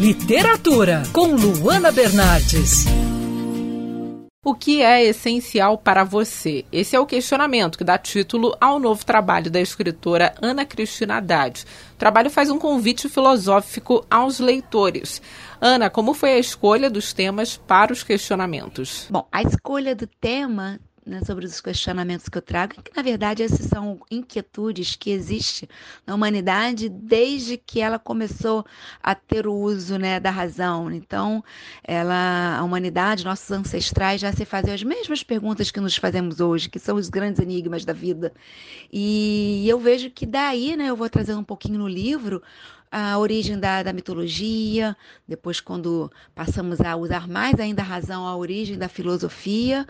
Literatura, com Luana Bernardes. O que é essencial para você? Esse é o questionamento que dá título ao novo trabalho da escritora Ana Cristina Haddad. O trabalho faz um convite filosófico aos leitores. Ana, como foi a escolha dos temas para os questionamentos? Bom, a escolha do tema né, sobre os questionamentos que eu trago, que na verdade essas são inquietudes que existem na humanidade desde que ela começou a ter o uso né, da razão. Então, ela, a humanidade, nossos ancestrais já se faziam as mesmas perguntas que nos fazemos hoje, que são os grandes enigmas da vida. E eu vejo que daí, né, eu vou trazer um pouquinho no livro a origem da, da, mitologia, depois, quando passamos a usar mais ainda a razão, a origem da filosofia,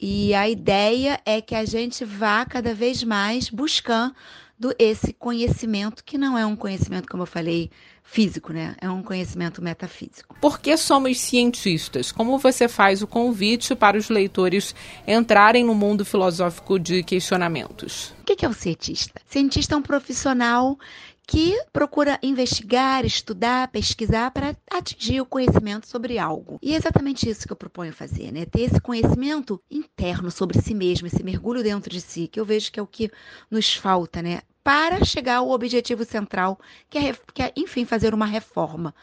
e a ideia é que a gente vá cada vez mais buscando esse conhecimento, que não é um conhecimento, como eu falei, físico, né? É um conhecimento metafísico. Por que somos cientistas? Como você faz o convite para os leitores entrarem no mundo filosófico de questionamentos? O que é o cientista? Cientista é um profissional que procura investigar, estudar, pesquisar para atingir o conhecimento sobre algo. E é exatamente isso que eu proponho fazer, né? Ter esse conhecimento interno sobre si mesmo, esse mergulho dentro de si, que eu vejo que é o que nos falta, né? Para chegar ao objetivo central, que é, que é, enfim, fazer uma reforma.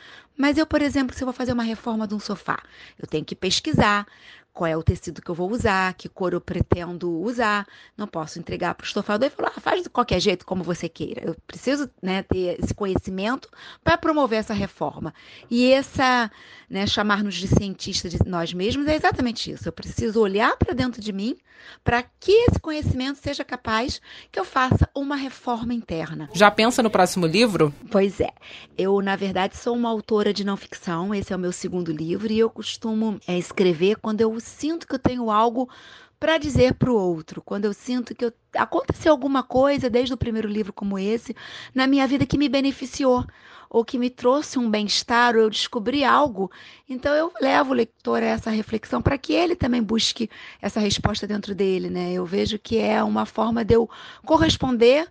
Mas eu, por exemplo, se eu vou fazer uma reforma de um sofá, eu tenho que pesquisar, qual é o tecido que eu vou usar, que cor eu pretendo usar. Não posso entregar para o estofador e falar, ah, faz de qualquer jeito, como você queira. Eu preciso né, ter esse conhecimento para promover essa reforma. E essa, né, chamar-nos de cientista de nós mesmos é exatamente isso. Eu preciso olhar para dentro de mim para que esse conhecimento seja capaz que eu faça uma reforma interna. Já pensa no próximo livro? Pois é. Eu, na verdade, sou uma autora de não ficção. Esse é o meu segundo livro e eu costumo é, escrever quando eu sinto que eu tenho algo para dizer para o outro, quando eu sinto que eu, aconteceu alguma coisa desde o primeiro livro como esse na minha vida que me beneficiou ou que me trouxe um bem-estar, ou eu descobri algo, então eu levo o leitor a essa reflexão para que ele também busque essa resposta dentro dele, né? Eu vejo que é uma forma de eu corresponder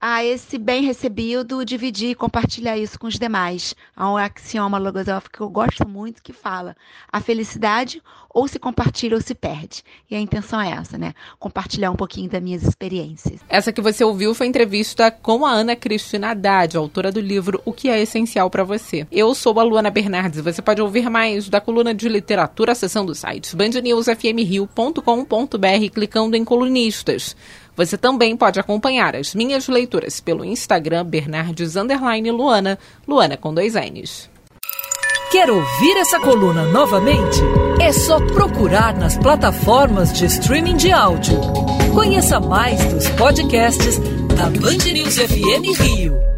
a esse bem recebido, dividir e compartilhar isso com os demais. Há um axioma logosófico que eu gosto muito que fala: a felicidade ou se compartilha ou se perde. E a intenção é essa, né? Compartilhar um pouquinho das minhas experiências. Essa que você ouviu foi entrevista com a Ana Cristina Haddad, autora do livro O que é essencial para você. Eu sou a Luana Bernardes você pode ouvir mais da coluna de literatura acessando o site bandnewsfmrio.com.br clicando em colunistas. Você também pode acompanhar as minhas leituras pelo Instagram Bernardes Luana, Luana com dois N's. Quer ouvir essa coluna novamente? É só procurar nas plataformas de streaming de áudio. Conheça mais dos podcasts da Band News FM Rio.